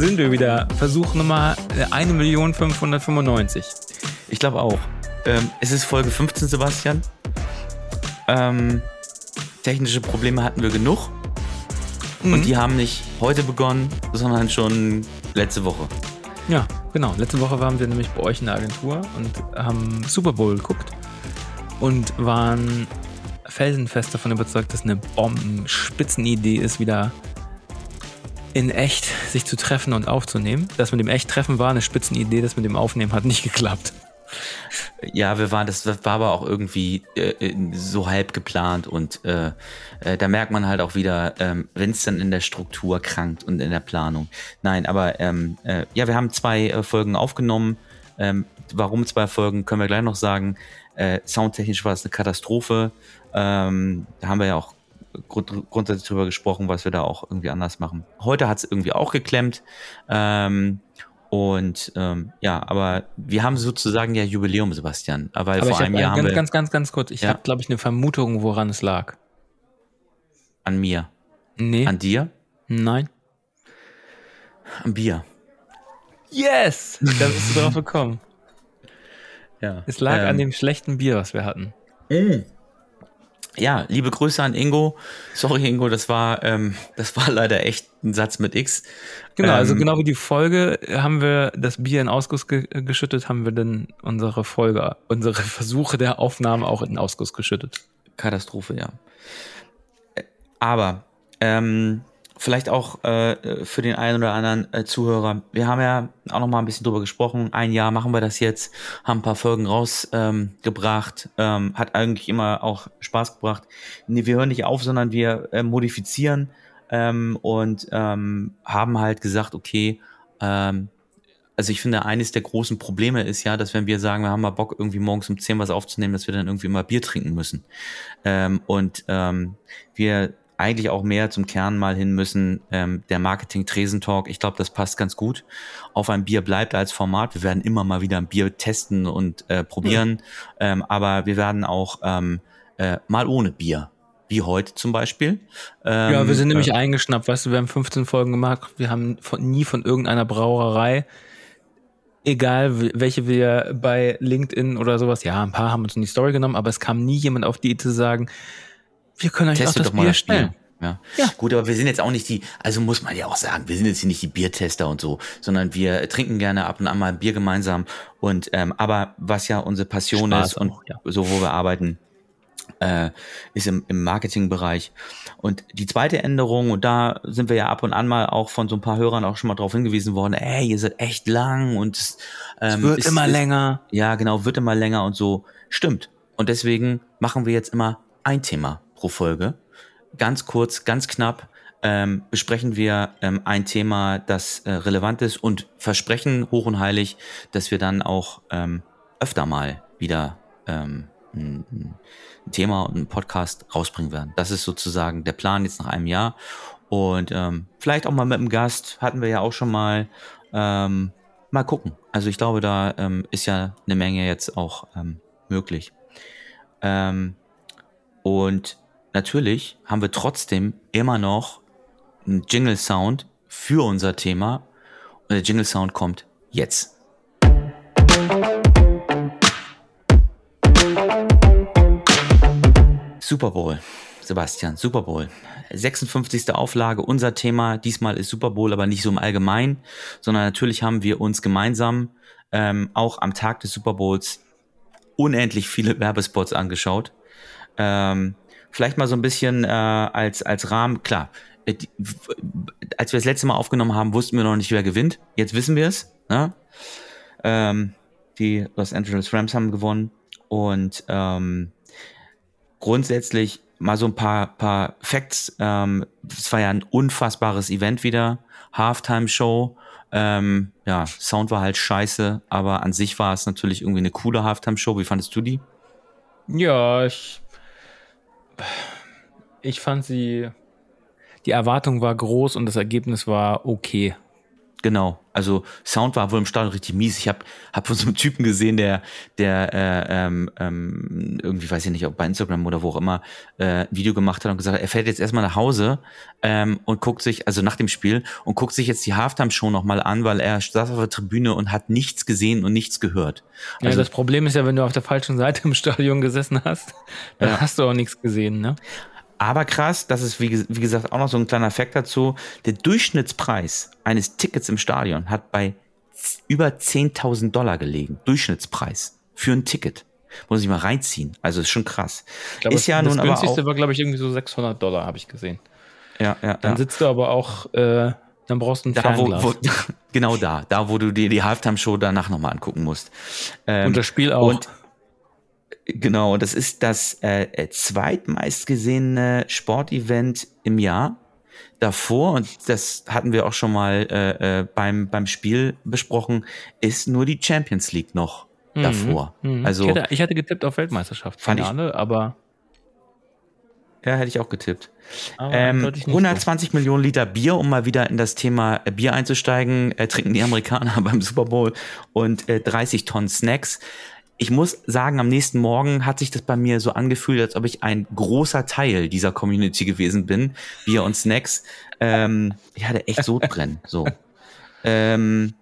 sind wir wieder. Versuch Nummer 1.595. Ich glaube auch. Ähm, es ist Folge 15, Sebastian. Ähm, technische Probleme hatten wir genug. Mhm. Und die haben nicht heute begonnen, sondern schon letzte Woche. Ja, genau. Letzte Woche waren wir nämlich bei euch in der Agentur und haben Super Bowl geguckt und waren felsenfest davon überzeugt, dass eine Bombenspitzenidee ist, wieder in echt sich zu treffen und aufzunehmen. Das mit dem echt Treffen war eine Spitzenidee, das mit dem Aufnehmen hat nicht geklappt. Ja, wir waren, das war aber auch irgendwie äh, so halb geplant und äh, äh, da merkt man halt auch wieder, ähm, wenn es dann in der Struktur krankt und in der Planung. Nein, aber ähm, äh, ja, wir haben zwei äh, Folgen aufgenommen. Ähm, warum zwei Folgen, können wir gleich noch sagen. Äh, soundtechnisch war es eine Katastrophe. Ähm, da haben wir ja auch grund grundsätzlich drüber gesprochen, was wir da auch irgendwie anders machen. Heute hat es irgendwie auch geklemmt. Ähm, und ähm, ja, aber wir haben sozusagen ja Jubiläum, Sebastian. Weil aber vor einem Jahr ganz, haben wir, ganz, ganz, ganz kurz. Ich ja. habe, glaube ich, eine Vermutung, woran es lag. An mir. Nee. An dir? Nein. Am Bier. Yes! Da bist du drauf gekommen. Ja. Es lag ähm, an dem schlechten Bier, was wir hatten. Mm ja, liebe Grüße an Ingo. Sorry, Ingo, das war, ähm, das war leider echt ein Satz mit X. Genau, also ähm, genau wie die Folge haben wir das Bier in Ausguss ge geschüttet, haben wir dann unsere Folge, unsere Versuche der Aufnahme auch in Ausguss geschüttet. Katastrophe, ja. Aber ähm, vielleicht auch äh, für den einen oder anderen äh, Zuhörer. Wir haben ja auch noch mal ein bisschen drüber gesprochen. Ein Jahr machen wir das jetzt, haben ein paar Folgen rausgebracht, ähm, ähm, hat eigentlich immer auch Spaß gebracht. Nee, wir hören nicht auf, sondern wir äh, modifizieren ähm, und ähm, haben halt gesagt, okay, ähm, also ich finde, eines der großen Probleme ist ja, dass wenn wir sagen, wir haben mal Bock, irgendwie morgens um 10 was aufzunehmen, dass wir dann irgendwie immer Bier trinken müssen. Ähm, und ähm, wir eigentlich auch mehr zum Kern mal hin müssen. Ähm, der Marketing-Tresentalk, ich glaube, das passt ganz gut. Auf ein Bier bleibt als Format. Wir werden immer mal wieder ein Bier testen und äh, probieren, mhm. ähm, aber wir werden auch ähm, äh, mal ohne Bier wie heute zum Beispiel. Ähm, ja, wir sind nämlich äh, eingeschnappt, weißt du, wir haben 15 Folgen gemacht, wir haben von, nie von irgendeiner Brauerei, egal welche wir bei LinkedIn oder sowas, ja, ein paar haben uns in die Story genommen, aber es kam nie jemand auf die Idee zu sagen, wir können euch Testet auch das Bier stellen. Ja. ja. Gut, aber wir sind jetzt auch nicht die, also muss man ja auch sagen, wir sind jetzt hier nicht die Biertester und so, sondern wir trinken gerne ab und an mal ein Bier gemeinsam. Und ähm, aber was ja unsere Passion Spaß ist und auch, ja. so, wo wir arbeiten, äh, ist im, im Marketingbereich. Und die zweite Änderung, und da sind wir ja ab und an mal auch von so ein paar Hörern auch schon mal drauf hingewiesen worden, ey, ihr seid echt lang und ähm, es wird ist, immer ist, länger. Ja, genau, wird immer länger und so. Stimmt. Und deswegen machen wir jetzt immer ein Thema pro Folge. Ganz kurz, ganz knapp ähm, besprechen wir ähm, ein Thema, das äh, relevant ist und versprechen hoch und heilig, dass wir dann auch ähm, öfter mal wieder ähm, ein, ein Thema und einen Podcast rausbringen werden. Das ist sozusagen der Plan jetzt nach einem Jahr. Und ähm, vielleicht auch mal mit einem Gast, hatten wir ja auch schon mal. Ähm, mal gucken. Also ich glaube, da ähm, ist ja eine Menge jetzt auch ähm, möglich. Ähm, und natürlich haben wir trotzdem immer noch einen Jingle-Sound für unser Thema. Und der Jingle-Sound kommt jetzt. Super Bowl. Sebastian, Super Bowl. 56. Auflage, unser Thema. Diesmal ist Super Bowl, aber nicht so im Allgemeinen, sondern natürlich haben wir uns gemeinsam ähm, auch am Tag des Super Bowls unendlich viele Werbespots angeschaut. Ähm, vielleicht mal so ein bisschen äh, als, als Rahmen, klar, äh, die, als wir das letzte Mal aufgenommen haben, wussten wir noch nicht, wer gewinnt. Jetzt wissen wir es. Ne? Ähm, die Los Angeles Rams haben gewonnen. Und ähm, grundsätzlich mal so ein paar, paar Facts. Ähm, es war ja ein unfassbares Event wieder. Halftime-Show. Ähm, ja, Sound war halt scheiße, aber an sich war es natürlich irgendwie eine coole Halftime-Show. Wie fandest du die? Ja, ich ich fand sie, die Erwartung war groß und das Ergebnis war okay. Genau, also Sound war wohl im Stadion richtig mies. Ich habe hab von so einem Typen gesehen, der, der äh, ähm, ähm, irgendwie, weiß ich nicht, ob bei Instagram oder wo auch immer, äh, ein Video gemacht hat und gesagt hat, er fährt jetzt erstmal nach Hause ähm, und guckt sich, also nach dem Spiel, und guckt sich jetzt die Halftime-Show nochmal an, weil er saß auf der Tribüne und hat nichts gesehen und nichts gehört. Also, ja, das Problem ist ja, wenn du auf der falschen Seite im Stadion gesessen hast, dann ja. hast du auch nichts gesehen, ne? Aber krass, das ist wie, wie gesagt auch noch so ein kleiner Effekt dazu. Der Durchschnittspreis eines Tickets im Stadion hat bei über 10.000 Dollar gelegen. Durchschnittspreis für ein Ticket. Muss ich mal reinziehen. Also ist schon krass. Glaub, ist ja das nun günstigste aber auch, war, glaube ich, irgendwie so 600 Dollar, habe ich gesehen. Ja, ja. Dann ja. sitzt du aber auch, äh, dann brauchst du ein da, Fernglas. Wo, wo, genau da, da, wo du dir die Halftime-Show danach nochmal angucken musst. Ähm, und das Spiel auch. Und Genau, das ist das äh, äh, zweitmeistgesehene Sportevent im Jahr. Davor, und das hatten wir auch schon mal äh, äh, beim, beim Spiel besprochen, ist nur die Champions League noch mhm. davor. Mhm. Also, ich, hätte, ich hatte getippt auf Weltmeisterschaft, Finale, aber. Ja, hätte ich auch getippt. Ähm, 120 so. Millionen Liter Bier, um mal wieder in das Thema äh, Bier einzusteigen, äh, trinken die Amerikaner beim Super Bowl und äh, 30 Tonnen Snacks ich muss sagen, am nächsten Morgen hat sich das bei mir so angefühlt, als ob ich ein großer Teil dieser Community gewesen bin. Bier und Snacks. Ähm, ich hatte echt Sodbrennen. so. Ähm,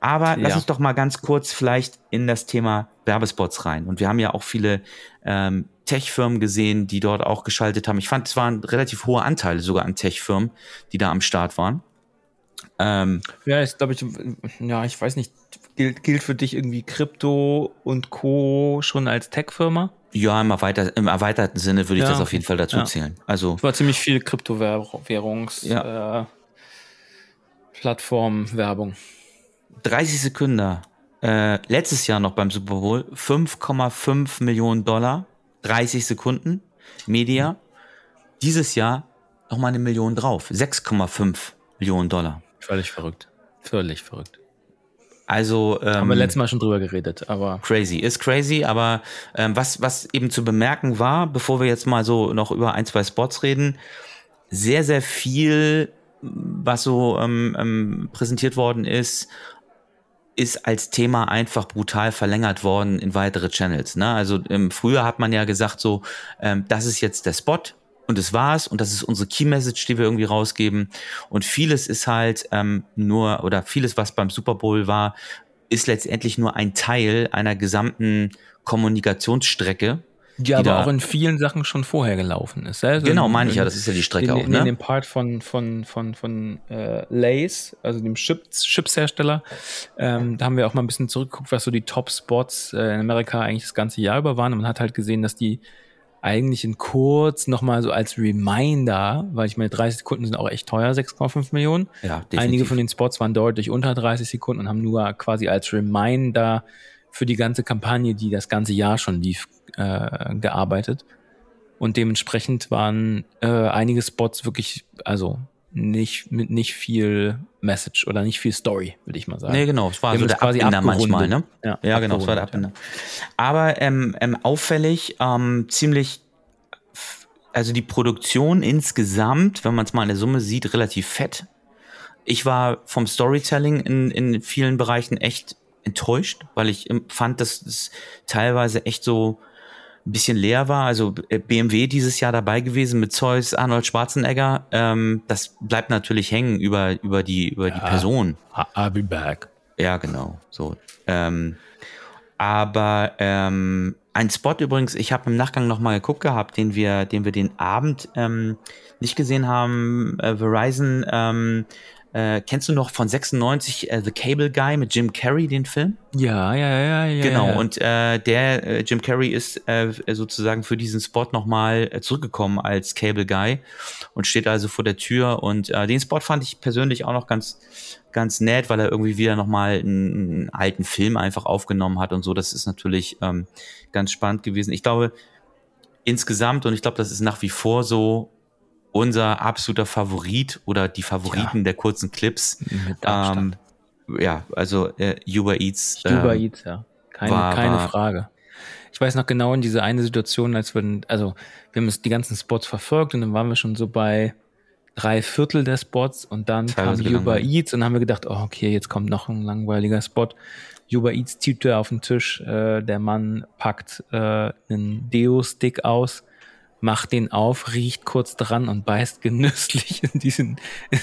aber ja. lass uns doch mal ganz kurz vielleicht in das Thema Werbespots rein. Und wir haben ja auch viele ähm, Tech-Firmen gesehen, die dort auch geschaltet haben. Ich fand, es waren relativ hohe Anteile sogar an Tech-Firmen, die da am Start waren. Ähm, ja, ist, glaube ich, ja, ich weiß nicht, gilt, gilt für dich irgendwie Krypto und Co. schon als Tech-Firma? Ja, im, erweiter, im erweiterten Sinne würde ich ja. das auf jeden Fall dazu ja. zählen. Also es war ziemlich viel Kryptowährungs ja. äh, Plattform-Werbung. 30 Sekunden. Äh, letztes Jahr noch beim Super Bowl 5,5 Millionen Dollar, 30 Sekunden Media. Dieses Jahr nochmal eine Million drauf, 6,5 Millionen Dollar. Völlig verrückt. Völlig verrückt. Also ähm, haben wir letztes Mal schon drüber geredet, aber crazy ist crazy. Aber ähm, was was eben zu bemerken war, bevor wir jetzt mal so noch über ein zwei Spots reden, sehr sehr viel, was so ähm, ähm, präsentiert worden ist, ist als Thema einfach brutal verlängert worden in weitere Channels. Ne? Also ähm, früher hat man ja gesagt so, ähm, das ist jetzt der Spot, und das war's und das ist unsere Key Message, die wir irgendwie rausgeben. Und vieles ist halt ähm, nur oder vieles, was beim Super Bowl war, ist letztendlich nur ein Teil einer gesamten Kommunikationsstrecke. Die, aber auch in vielen Sachen schon vorher gelaufen ist. Also genau, meine ich ja, das ist ja die Strecke in, auch. Ne? In dem Part von, von, von, von äh, Lace, also dem Chips, Chipshersteller, ähm, da haben wir auch mal ein bisschen zurückgeguckt, was so die Top-Spots äh, in Amerika eigentlich das ganze Jahr über waren. Und man hat halt gesehen, dass die eigentlich in kurz nochmal so als Reminder, weil ich meine, 30 Sekunden sind auch echt teuer, 6,5 Millionen. Ja, definitiv. Einige von den Spots waren deutlich unter 30 Sekunden und haben nur quasi als Reminder für die ganze Kampagne, die das ganze Jahr schon lief, äh, gearbeitet. Und dementsprechend waren äh, einige Spots wirklich, also nicht mit nicht viel Message oder nicht viel Story, würde ich mal sagen. Nee, genau, es war so der quasi Abbinder manchmal, ne? Ja, ja genau, es war der Abbinder. Aber ähm, ähm, auffällig, ähm, ziemlich, also die Produktion insgesamt, wenn man es mal in der Summe sieht, relativ fett. Ich war vom Storytelling in, in vielen Bereichen echt enttäuscht, weil ich fand, dass es teilweise echt so ein bisschen leer war. Also äh, BMW dieses Jahr dabei gewesen mit Zeus, Arnold Schwarzenegger. Ähm, das bleibt natürlich hängen über, über die, über ja, die Person. I'll be back. Ja, genau. So. Ähm, aber ähm, ein Spot übrigens, ich habe im Nachgang nochmal geguckt gehabt, den wir, den wir den Abend ähm, nicht gesehen haben. Äh, Verizon ähm, äh, kennst du noch von 96 äh, The Cable Guy mit Jim Carrey, den Film? Ja, ja, ja, ja. Genau, ja. und äh, der äh, Jim Carrey ist äh, sozusagen für diesen Spot nochmal äh, zurückgekommen als Cable Guy und steht also vor der Tür. Und äh, den Spot fand ich persönlich auch noch ganz, ganz nett, weil er irgendwie wieder nochmal einen, einen alten Film einfach aufgenommen hat und so. Das ist natürlich ähm, ganz spannend gewesen. Ich glaube, insgesamt, und ich glaube, das ist nach wie vor so, unser absoluter Favorit oder die Favoriten ja. der kurzen Clips. Ähm, ja, also äh, Uber Eats. Uber äh, Eats, ja. Keine, war, keine war, Frage. Ich weiß noch genau in diese eine Situation, als wir, also wir haben die ganzen Spots verfolgt und dann waren wir schon so bei drei Viertel der Spots und dann kam Uber. Eats und dann haben wir gedacht, oh, okay, jetzt kommt noch ein langweiliger Spot. Uber Eats Tüte auf den Tisch, äh, der Mann packt äh, einen Deo-Stick aus, macht den auf, riecht kurz dran und beißt genüsslich in diesen,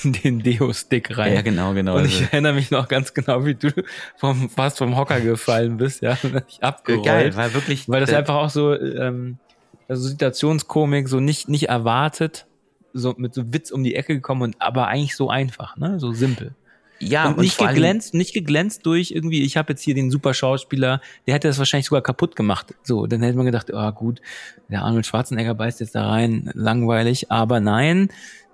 in den Deo-Stick rein. Ja, genau, genau. Und ich Also, erinnere mich noch ganz genau, wie du vom, fast vom Hocker gefallen bist, ja, ich abgerollt. geil, weil wirklich. Weil das der- einfach auch so, ähm, also Situationskomik, so nicht, nicht erwartet, so mit so Witz um die Ecke gekommen und aber eigentlich so einfach, ne? So simpel. Ja, und nicht vor allem- geglänzt, nicht geglänzt durch irgendwie, ich habe jetzt hier den super Schauspieler, der hätte das wahrscheinlich sogar kaputt gemacht. So, dann hätte man gedacht, oh gut, der Arnold Schwarzenegger beißt jetzt da rein, langweilig, aber nein,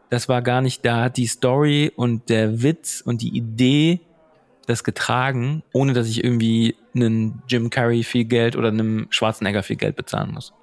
das war gar nicht, da hat die Story und der Witz und die Idee das getragen, ohne dass ich irgendwie einen Jim Carrey viel Geld oder einem Schwarzenegger viel Geld bezahlen muss.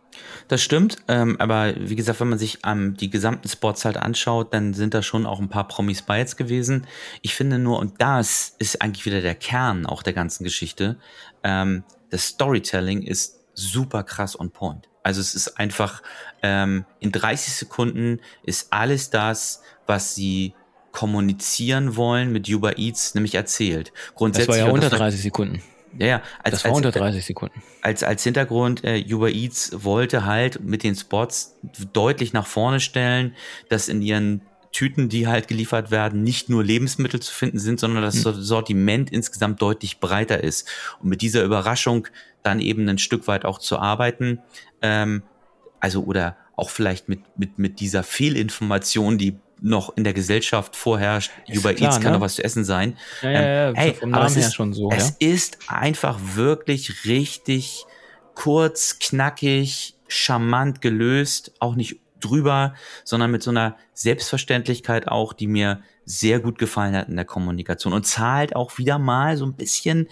Das stimmt, ähm, aber wie gesagt, wenn man sich ähm, die gesamten Spots halt anschaut, dann sind da schon auch ein paar Promis bei jetzt gewesen. Ich finde nur, und das ist eigentlich wieder der Kern auch der ganzen Geschichte, ähm, das Storytelling ist super krass on point. Also es ist einfach, ähm, in 30 Sekunden ist alles das, was sie kommunizieren wollen mit Uber Eats, nämlich erzählt. Das Grundsätzlich war ja unter das- 30 Sekunden. Ja, ja, als, Das war als, unter 30 Sekunden. als, als Hintergrund, äh, Uber Eats wollte halt mit den Spots deutlich nach vorne stellen, dass in ihren Tüten, die halt geliefert werden, nicht nur Lebensmittel zu finden sind, sondern das Sortiment insgesamt deutlich breiter ist. Und mit dieser Überraschung dann eben ein Stück weit auch zu arbeiten, ähm, also oder auch vielleicht mit, mit, mit dieser Fehlinformation, die noch in der Gesellschaft vorherrscht, Ist Uber klar, Eats kann ne? doch was zu essen sein. Ja, ja, ja, Ähm, ey, vom aber es ist, so, es ja. ist einfach wirklich richtig kurz, knackig, charmant gelöst, auch nicht drüber, sondern mit so einer Selbstverständlichkeit auch, die mir sehr gut gefallen hat in der Kommunikation und zahlt auch wieder mal so ein bisschen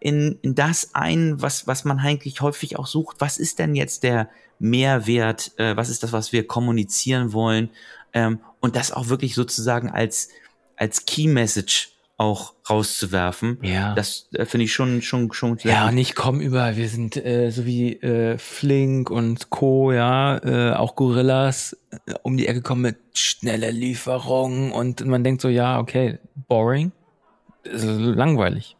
in, in das ein, was, was man eigentlich häufig auch sucht. Was ist denn jetzt der Mehrwert? Äh, was ist das, was wir kommunizieren wollen? Ähm, und das auch wirklich sozusagen als, als Key Message auch rauszuwerfen. Ja. Das äh, finde ich schon, schon, schon Ja, und ich komme über, wir sind äh, so wie äh, Flink und Co., ja, äh, auch Gorillas äh, um die Ecke kommen mit schnelle Lieferung und man denkt so, ja, okay, boring, das ist langweilig.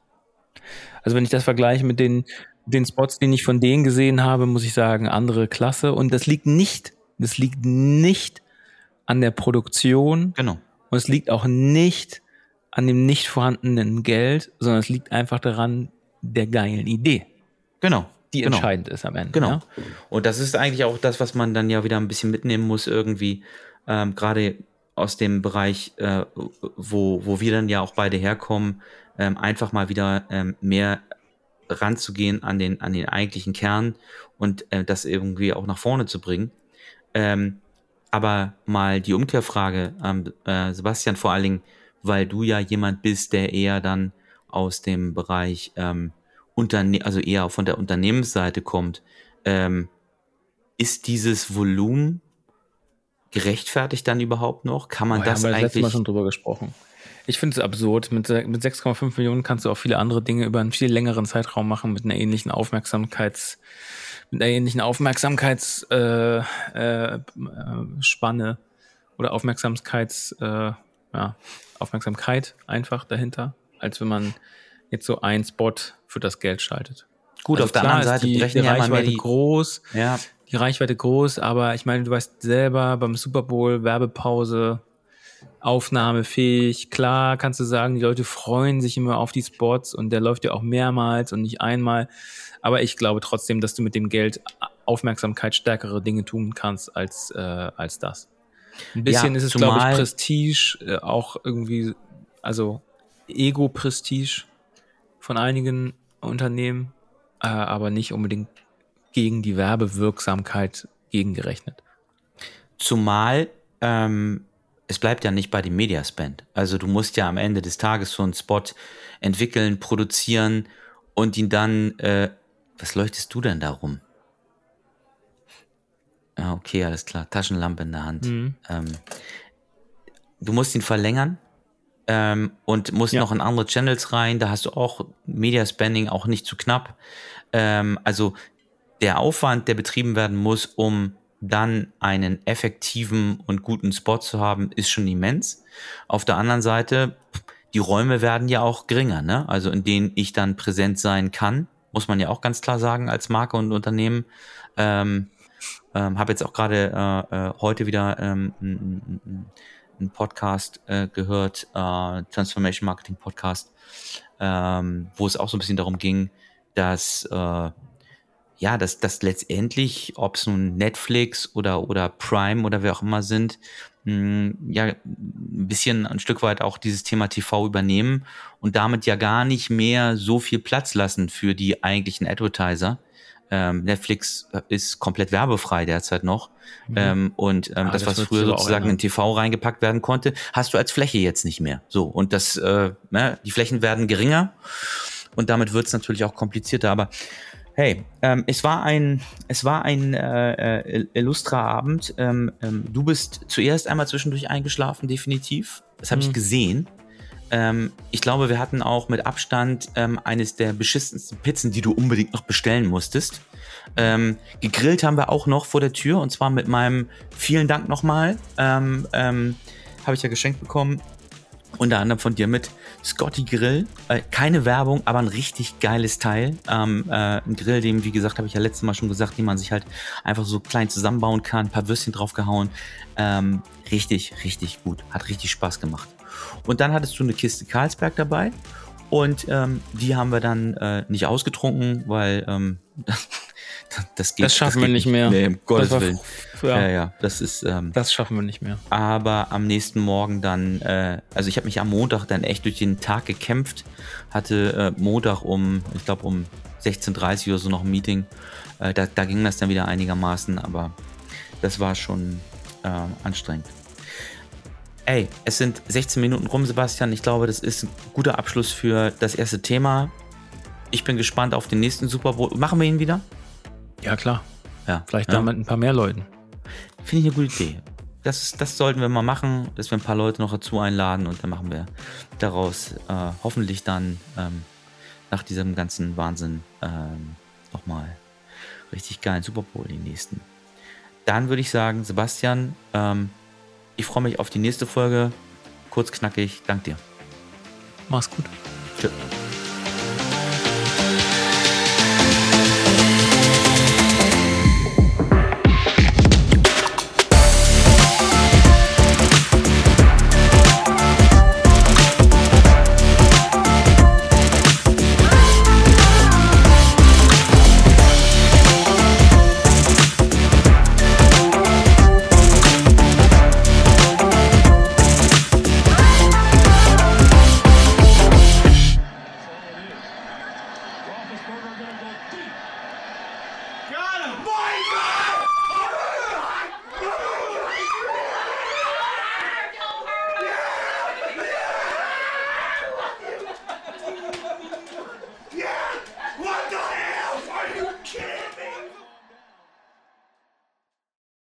Also wenn ich das vergleiche mit den, den Spots, die ich von denen gesehen habe, muss ich sagen, andere Klasse und das liegt nicht, das liegt nicht an der Produktion Genau. und es liegt auch nicht an dem nicht vorhandenen Geld, sondern es liegt einfach daran der geilen Idee, Genau. die genau. entscheidend ist am Ende. Genau. Ja? Und das ist eigentlich auch das, was man dann ja wieder ein bisschen mitnehmen muss, irgendwie, ähm, gerade aus dem Bereich, äh, wo, wo wir dann ja auch beide herkommen, ähm, einfach mal wieder ähm, mehr ranzugehen an den, an den eigentlichen Kern und äh, das irgendwie auch nach vorne zu bringen. Ähm, aber mal die Umkehrfrage, ähm, äh, Sebastian, vor allen Dingen, weil du ja jemand bist, der eher dann aus dem Bereich ähm, Unterne also eher von der Unternehmensseite kommt, ähm, ist dieses Volumen gerechtfertigt dann überhaupt noch? Kann man Boah, das haben wir das letzte Mal eigentlich? schon drüber gesprochen. Ich finde es absurd. Mit, mit 6,5 Millionen kannst du auch viele andere Dinge über einen viel längeren Zeitraum machen mit einer ähnlichen Aufmerksamkeits, mit einer ähnlichen Aufmerksamkeitsspanne äh, äh, Spanne oder Aufmerksamkeits, äh, ja, Aufmerksamkeit einfach dahinter, als wenn man jetzt so einen Spot für das Geld schaltet. Gut, Also auf der anderen Seite die, brechen die Reichweite die. groß, Ja, die Reichweite groß, aber ich meine, du weißt selber beim Super Bowl, Werbepause, aufnahmefähig. Klar kannst du sagen, die Leute freuen sich immer auf die Spots und der läuft ja auch mehrmals und nicht einmal. Aber ich glaube trotzdem, dass du mit dem Geld Aufmerksamkeit stärkere Dinge tun kannst als, äh, als das. Ein bisschen Ja, ist es, glaube ich, Prestige, äh, auch irgendwie, also Ego-Prestige von einigen Unternehmen, äh, aber nicht unbedingt gegen die Werbewirksamkeit gegengerechnet. Zumal ähm, es bleibt ja nicht bei dem Mediaspend. Also du musst ja am Ende des Tages so einen Spot entwickeln, produzieren und ihn dann. Äh, was leuchtest du denn da rum? Ah, okay, alles klar. Taschenlampe in der Hand. Mhm. Ähm, du musst ihn verlängern ähm, und musst Ja. noch in andere Channels rein. Da hast du auch Mediaspending auch nicht zu knapp. Ähm, also der Aufwand, der betrieben werden muss, um dann einen effektiven und guten Spot zu haben, ist schon immens. Auf der anderen Seite, die Räume werden ja auch geringer, ne? Also in denen ich dann präsent sein kann, muss man ja auch ganz klar sagen als Marke und Unternehmen. Ähm, ähm, Habe jetzt auch gerade äh, äh, heute wieder ähm, einen Podcast äh, gehört, äh, Transformation Marketing Podcast, ähm, wo es auch so ein bisschen darum ging, dass äh, ja, dass, dass letztendlich, ob es nun Netflix oder, oder Prime oder wer auch immer sind, mh, hm, ja, ein bisschen ein Stück weit auch dieses Thema TV übernehmen und damit ja gar nicht mehr so viel Platz lassen für die eigentlichen Advertiser. Ähm, Netflix ist komplett werbefrei derzeit noch. Mhm. Ähm, und ähm, ah, das, das, was früher sozusagen in TV reingepackt werden konnte, hast du als Fläche jetzt nicht mehr. So, und das, äh, ne, die Flächen werden geringer und damit wird es natürlich auch komplizierter. Aber Hey, ähm, es war ein, es war ein äh, äh, illustrer Abend. Ähm, ähm, du bist zuerst einmal zwischendurch eingeschlafen, definitiv. Das habe mhm. ich gesehen. Ähm, ich glaube, wir hatten auch mit Abstand ähm, eines der beschissensten Pizzen, die du unbedingt noch bestellen musstest. Ähm, gegrillt haben wir auch noch vor der Tür und zwar mit meinem vielen Dank nochmal. Ähm, ähm, habe ich ja geschenkt bekommen. Unter anderem von dir mit Scotty Grill. Äh, keine Werbung, aber ein richtig geiles Teil. Ähm, äh, ein Grill, dem, wie gesagt, habe ich ja letztes Mal schon gesagt, den man sich halt einfach so klein zusammenbauen kann, ein paar Würstchen draufgehauen. Ähm, richtig, richtig gut. Hat richtig Spaß gemacht. Und dann hattest du eine Kiste Karlsberg dabei. Und ähm, die haben wir dann äh, nicht ausgetrunken, weil ähm, das geht. Das schaffen das wir nicht mehr. Nee, um Gottes war, Willen. Ja. ja, ja, das ist. Ähm, das schaffen wir nicht mehr. Aber am nächsten Morgen dann, äh, also ich habe mich am Montag dann echt durch den Tag gekämpft, hatte äh, Montag um, ich glaube um 16.30 Uhr oder so noch ein Meeting. Äh, da, da ging das dann wieder einigermaßen, aber das war schon äh, anstrengend. Ey, es sind 16 Minuten rum, Sebastian. Ich glaube, das ist ein guter Abschluss für das erste Thema. Ich bin gespannt auf den nächsten Super Bowl. Machen wir ihn wieder? Ja, klar. Ja. Vielleicht ja. mit ein paar mehr Leuten. Finde ich eine gute Idee. Das, das sollten wir mal machen, dass wir ein paar Leute noch dazu einladen und dann machen wir daraus äh, hoffentlich dann ähm, nach diesem ganzen Wahnsinn ähm, nochmal richtig geilen Super Bowl den nächsten. Dann würde ich sagen, Sebastian, ähm, ich freue mich auf die nächste Folge. Kurz knackig. Dank dir. Mach's gut. Tschüss.